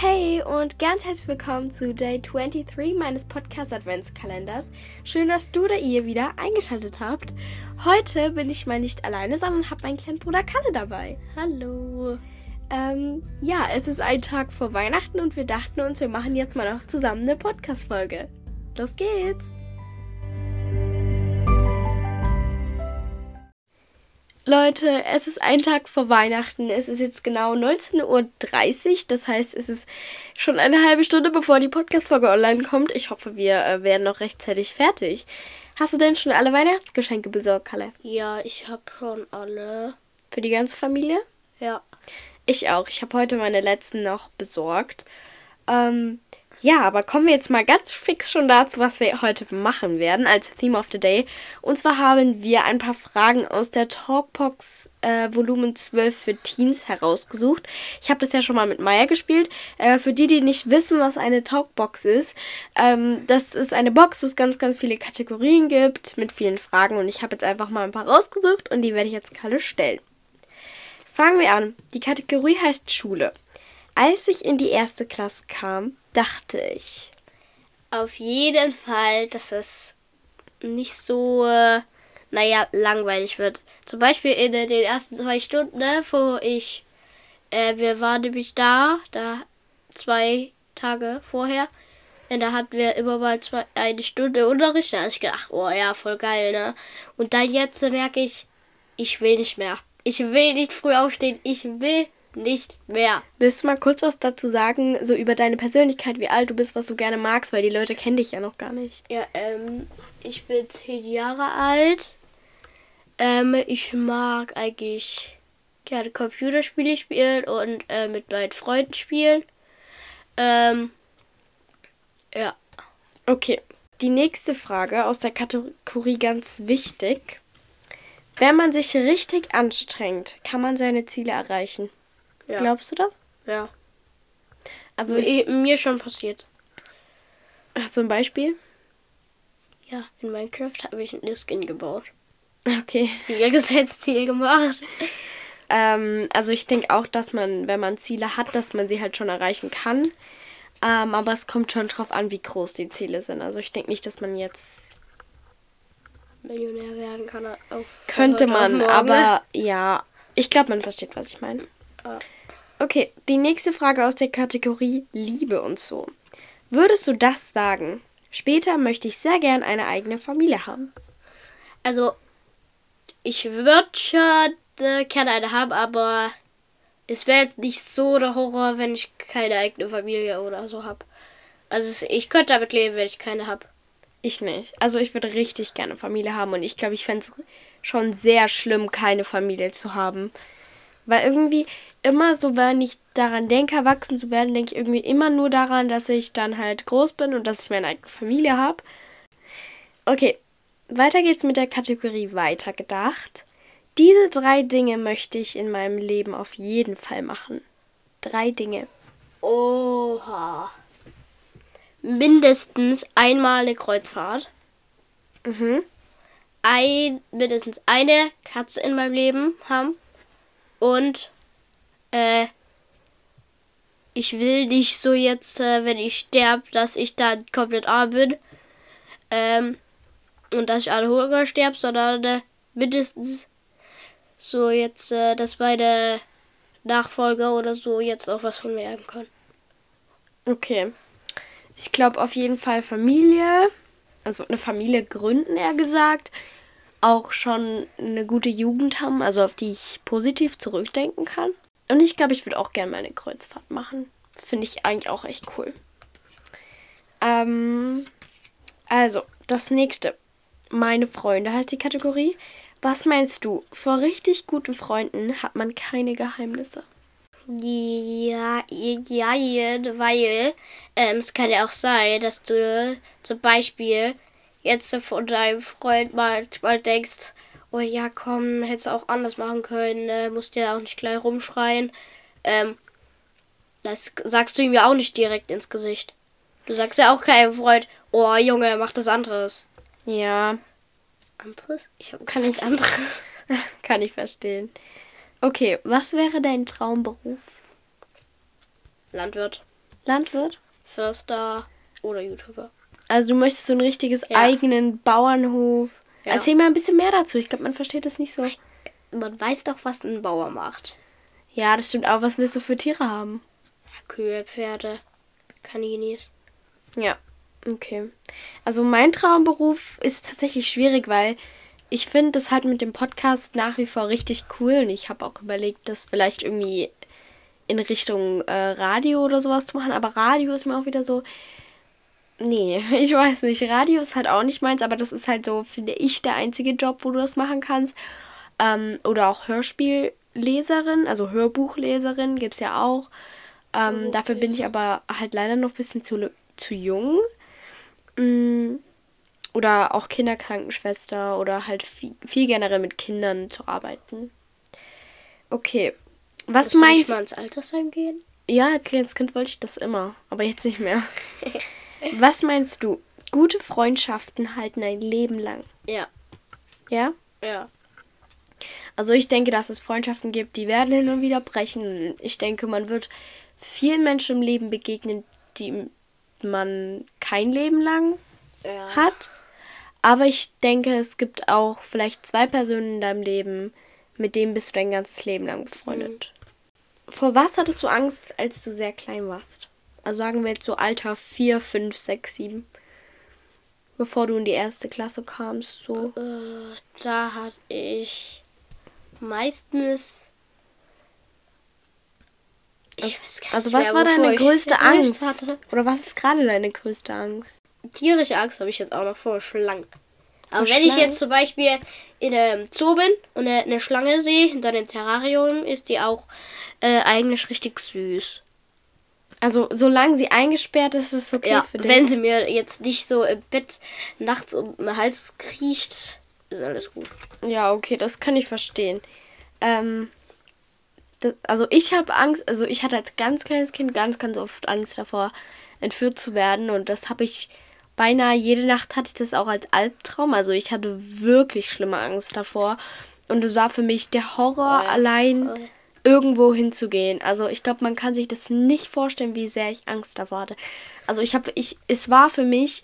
Hey und ganz herzlich willkommen zu Day 23 meines Podcast Adventskalenders. Schön, dass du oder ihr wieder eingeschaltet habt. Heute bin ich mal nicht alleine, sondern habe meinen kleinen Bruder Kalle dabei. Hallo. Ähm, ja, es ist ein Tag vor Weihnachten und wir dachten uns, wir machen jetzt mal noch zusammen eine Podcast-Folge. Los geht's! Leute, es ist ein Tag vor Weihnachten. Es ist jetzt genau 19.30 Uhr. Das heißt, es ist schon eine halbe Stunde, bevor die Podcast-Folge online kommt. Ich hoffe, wir äh, werden noch rechtzeitig fertig. Hast du denn schon alle Weihnachtsgeschenke besorgt, Kalle? Ja, ich habe schon alle. Für die ganze Familie? Ja. Ich auch. Ich habe heute meine letzten noch besorgt. Ähm, ja, aber kommen wir jetzt mal ganz fix schon dazu, was wir heute machen werden als Theme of the Day. Und zwar haben wir ein paar Fragen aus der Talkbox äh, Volumen 12 für Teens herausgesucht. Ich habe das ja schon mal mit Maya gespielt. Äh, für die, die nicht wissen, was eine Talkbox ist, ähm, das ist eine Box, wo es ganz, ganz viele Kategorien gibt mit vielen Fragen. Und ich habe jetzt einfach mal ein paar rausgesucht und die werde ich jetzt alle stellen. Fangen wir an. Die Kategorie heißt Schule. Als ich in die erste Klasse kam, dachte ich. Auf jeden Fall, dass es nicht so, äh, naja, langweilig wird. Zum Beispiel in den ersten zwei Stunden, ne, wo ich, äh, wir waren nämlich da, da zwei Tage vorher. Und da hatten wir immer mal zwei, eine Stunde Unterricht. Da habe ich gedacht, oh ja, voll geil, ne? Und dann jetzt merke ich, ich will nicht mehr. Ich will nicht früh aufstehen. Ich will nicht mehr. Willst du mal kurz was dazu sagen, so über deine Persönlichkeit, wie alt du bist, was du gerne magst, weil die Leute kennen dich ja noch gar nicht. Ja, ähm, ich bin zehn Jahre alt. Ähm, ich mag eigentlich gerne Computerspiele spielen und äh, mit meinen Freunden spielen. Ähm, ja. Okay. Die nächste Frage aus der Kategorie ganz wichtig. Wenn man sich richtig anstrengt, kann man seine Ziele erreichen. Ja. Glaubst du das? Ja. Also ist, mir schon passiert. hast du ein Beispiel? Ja, in Minecraft habe ich ein Skin gebaut. Okay. Ziel gesetzt, Ziel gemacht. Ähm, also ich denke auch, dass man, wenn man Ziele hat, dass man sie halt schon erreichen kann. Ähm, aber es kommt schon drauf an, wie groß die Ziele sind. Also ich denke nicht, dass man jetzt Millionär werden kann auf könnte man, aber ja, ich glaube, man versteht, was ich meine. Ja. Okay, die nächste Frage aus der Kategorie Liebe und so. Würdest du das sagen? Später möchte ich sehr gern eine eigene Familie haben. Also, ich würde schon äh, gerne eine haben, aber es wäre jetzt nicht so der Horror, wenn ich keine eigene Familie oder so habe. Also, ich könnte damit leben, wenn ich keine habe. Ich nicht. Also ich würde richtig gerne Familie haben und ich glaube, ich fände es schon sehr schlimm, keine Familie zu haben. Weil irgendwie immer so, wenn ich daran denke, erwachsen zu werden, denke ich irgendwie immer nur daran, dass ich dann halt groß bin und dass ich meine eigene Familie habe. Okay, weiter geht's mit der Kategorie weitergedacht. Diese drei Dinge möchte ich in meinem Leben auf jeden Fall machen. Drei Dinge. Oha. Mindestens einmal eine Kreuzfahrt. Mhm. Ein, mindestens eine Katze in meinem Leben haben. Und äh, ich will nicht so jetzt, äh, wenn ich sterbe, dass ich dann komplett arm bin. Ähm, und dass ich alle Hunger sterbe, sondern äh, mindestens so jetzt, äh, dass meine Nachfolger oder so jetzt auch was von mir haben können. Okay. Ich glaube auf jeden Fall Familie. Also eine Familie gründen, eher gesagt. Auch schon eine gute Jugend haben, also auf die ich positiv zurückdenken kann. Und ich glaube, ich würde auch gerne mal eine Kreuzfahrt machen. Finde ich eigentlich auch echt cool. Ähm, also, das nächste. Meine Freunde heißt die Kategorie. Was meinst du? Vor richtig guten Freunden hat man keine Geheimnisse. Ja, ja, weil ähm, es kann ja auch sein, dass du zum Beispiel jetzt von deinem Freund manchmal denkst, oh ja, komm, hättest du auch anders machen können, äh, musst ja auch nicht gleich rumschreien. Ähm, das sagst du ihm ja auch nicht direkt ins Gesicht. Du sagst ja auch keinem Freund, oh Junge, mach das anderes. Ja, Anderes? Ich habe Kann ich anderes. kann ich verstehen. Okay, was wäre dein Traumberuf? Landwirt. Landwirt? Förster oder YouTuber. Also du möchtest so einen richtiges Ja. eigenen Bauernhof. Ja. Erzähl mal ein bisschen mehr dazu. Ich glaube, man versteht das nicht so. Man weiß doch, was ein Bauer macht. Ja, das stimmt auch. Was willst du für Tiere haben? Kühe, Pferde, Kaninis. Ja, okay. Also mein Traumberuf ist tatsächlich schwierig, weil ich finde das halt mit dem Podcast nach wie vor richtig cool und ich habe auch überlegt, das vielleicht irgendwie in Richtung äh, Radio oder sowas zu machen, aber Radio ist mir auch wieder so. Nee, ich weiß nicht. Radio ist halt auch nicht meins, aber das ist halt so, finde ich, der einzige Job, wo du das machen kannst. Ähm, oder auch Hörspielleserin, also Hörbuchleserin gibt es ja auch. Ähm, dafür bin ich aber halt leider noch ein bisschen zu, zu jung. Mm, Oder auch Kinderkrankenschwester oder halt viel, viel generell mit Kindern zu arbeiten. Okay. Was Willst du nicht meinst mal ins Altersheim gehen? Ja, als kleines Kind wollte ich das immer, aber jetzt nicht mehr. Was meinst du? Gute Freundschaften halten ein Leben lang. Ja, Ja? ja. Also ich denke, dass es Freundschaften gibt, die werden hin und wieder brechen. Ich denke, man wird vielen Menschen im Leben begegnen, die man kein Leben lang ja. hat. Aber ich denke, es gibt auch vielleicht zwei Personen in deinem Leben, mit denen bist du dein ganzes Leben lang befreundet. Vor was hattest du Angst, als du sehr klein warst? Also sagen wir jetzt so Alter 4, 5, 6, 7. Bevor du in die erste Klasse kamst, so. Äh, da hatte ich meistens. Ich weiß gar Also nicht was mehr, war deine ich größte Angst hatte. Oder was ist gerade deine größte Angst? Tierische Angst habe ich jetzt auch noch vor Schlangen. Aber Vor wenn ich Schlangen? jetzt zum Beispiel in einem Zoo bin und eine, eine Schlange sehe, hinter dem Terrarium, ist die auch äh, eigentlich richtig süß. Also solange sie eingesperrt ist, ist es okay ja, für dich. wenn sie mir jetzt nicht so im Bett nachts um den Hals kriecht, ist alles gut. Ja, okay, das kann ich verstehen. Ähm, das, also ich habe Angst, also ich hatte als ganz kleines Kind ganz, ganz oft Angst davor, entführt zu werden. Und das habe ich beinahe jede Nacht hatte ich das auch als Albtraum. Also ich hatte wirklich schlimme Angst davor. Und es war für mich der Horror, Ja, allein voll. Irgendwo hinzugehen. Also ich glaube, man kann sich das nicht vorstellen, wie sehr ich Angst davor hatte. Also ich habe, ich, es war für mich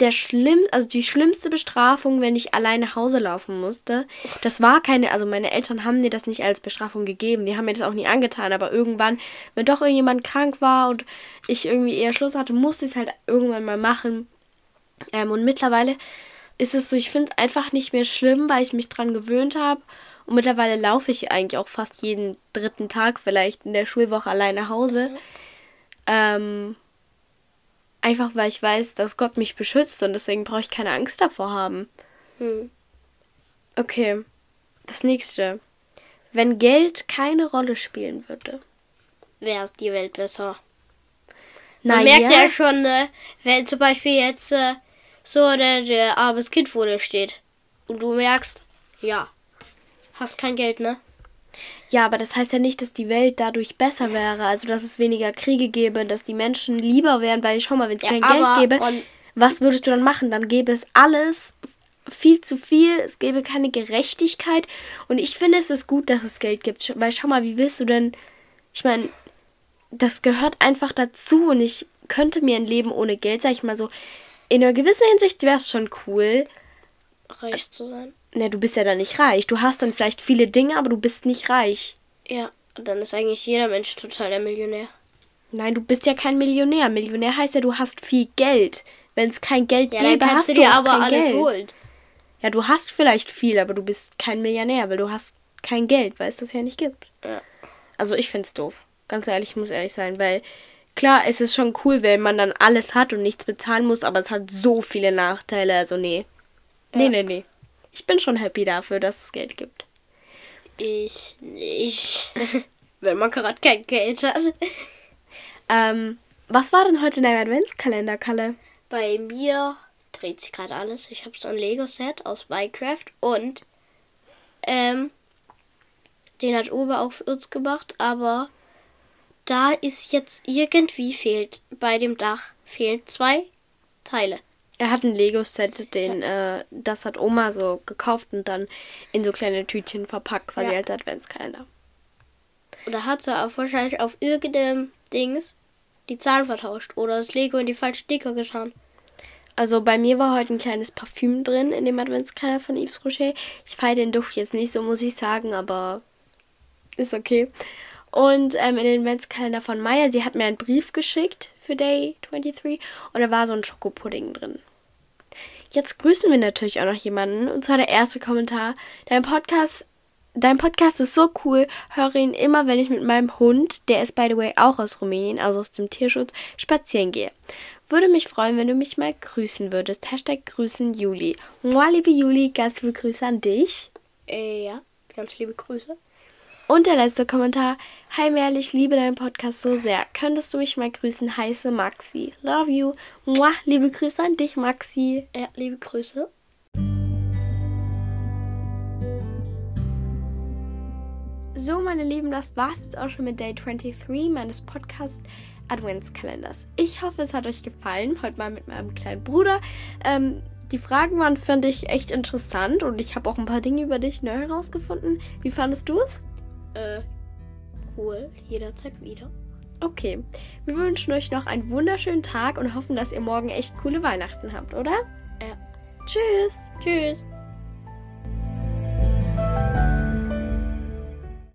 der schlimm, also die schlimmste Bestrafung, wenn ich allein nach Hause laufen musste. Das war keine, also meine Eltern haben mir das nicht als Bestrafung gegeben. Die haben mir das auch nie angetan. Aber irgendwann, wenn doch irgendjemand krank war und ich irgendwie eher Schluss hatte, musste ich es halt irgendwann mal machen. Ähm, und mittlerweile ist es so, ich finde es einfach nicht mehr schlimm, weil ich mich dran gewöhnt habe. Und mittlerweile laufe ich eigentlich auch fast jeden dritten Tag vielleicht in der Schulwoche allein nach Hause. Ähm, einfach weil ich weiß, dass Gott mich beschützt und deswegen brauche ich keine Angst davor haben. Hm. Okay, das nächste. Wenn Geld keine Rolle spielen würde. Wäre es die Welt besser. Na Man merkt ja schon, ne, wenn zum Beispiel jetzt äh, so der, der armes Kind vor dir steht und du merkst, ja, hast kein Geld, ne? Ja, aber das heißt ja nicht, dass die Welt dadurch besser wäre. Also, dass es weniger Kriege gäbe, dass die Menschen lieber wären, weil schau mal, wenn es Ja, kein Geld gäbe, was würdest du dann machen? Dann gäbe es alles viel zu viel, es gäbe keine Gerechtigkeit. Und ich finde, es ist gut, dass es Geld gibt. Weil schau mal, wie willst du denn. Ich meine, das gehört einfach dazu und ich könnte mir ein Leben ohne Geld, sag ich mal so, in einer gewissen Hinsicht wäre es schon cool. Reich zu sein. Ne, du bist ja dann nicht reich. Du hast dann vielleicht viele Dinge, aber du bist nicht reich. Ja, dann ist eigentlich jeder Mensch total der Millionär. Nein, du bist ja kein Millionär. Millionär heißt ja, du hast viel Geld. Wenn es kein Geld Ja, gäbe, hast du dir auch aber kein alles Geld. holen. Ja, du hast vielleicht viel, aber du bist kein Millionär, weil du hast kein Geld, weil es das ja nicht gibt. Ja. Also ich find's doof. Ganz ehrlich, ich muss ehrlich sein, weil klar, es ist schon cool, wenn man dann alles hat und nichts bezahlen muss, aber es hat so viele Nachteile. Also nee. Nee, Ja. nee, nee. Ich bin schon happy dafür, dass es Geld gibt. Ich nicht. Wenn man gerade kein Geld hat. Ähm, was war denn heute in deinem Adventskalender, Kalle? Bei mir dreht sich gerade alles. Ich habe so ein Lego-Set aus Minecraft und ähm, den hat Uwe auch für uns gemacht, aber da ist jetzt irgendwie fehlt bei dem Dach fehlen zwei Teile. Er hat ein Lego-Set, den, äh, das hat Oma so gekauft und dann in so kleine Tütchen verpackt, quasi Ja. als Adventskalender. Da hat sie auch wahrscheinlich auf irgendeinem Dings die Zahlen vertauscht oder das Lego in die falschen Sticker getan. Also bei mir war heute ein kleines Parfüm drin in dem Adventskalender von Yves Rocher. Ich feiere den Duft jetzt nicht so, muss ich sagen, aber ist okay. Und ähm, in den Adventskalender von Maya, sie hat mir einen Brief geschickt für Day 23 und da war so ein Schokopudding drin. Jetzt grüßen wir natürlich auch noch jemanden und zwar der erste Kommentar. Dein Podcast Dein Podcast ist so cool. Höre ihn immer, wenn ich mit meinem Hund, der ist by the way auch aus Rumänien, also aus dem Tierschutz, spazieren gehe. Würde mich freuen, wenn du mich mal grüßen würdest. Hashtag grüßen Juli. Mua, liebe Juli, ganz liebe Grüße an dich. Äh, ja, ganz liebe Grüße. Und der letzte Kommentar. Hi Merle, ich liebe deinen Podcast so sehr. Könntest du mich mal grüßen? Heiße Maxi. Love you. Mua, liebe Grüße an dich, Maxi. Ja, liebe Grüße. So, meine Lieben, das war's jetzt auch schon mit Day 23 meines Podcast Adventskalenders. Ich hoffe, es hat euch gefallen. Heute mal mit meinem kleinen Bruder. Ähm, die Fragen waren, fand ich, echt interessant und ich habe auch ein paar Dinge über dich neu herausgefunden. Wie fandest du es? Äh, cool. Jederzeit wieder. Okay. Wir wünschen euch noch einen wunderschönen Tag und hoffen, dass ihr morgen echt coole Weihnachten habt, oder? Ja. Tschüss. Tschüss.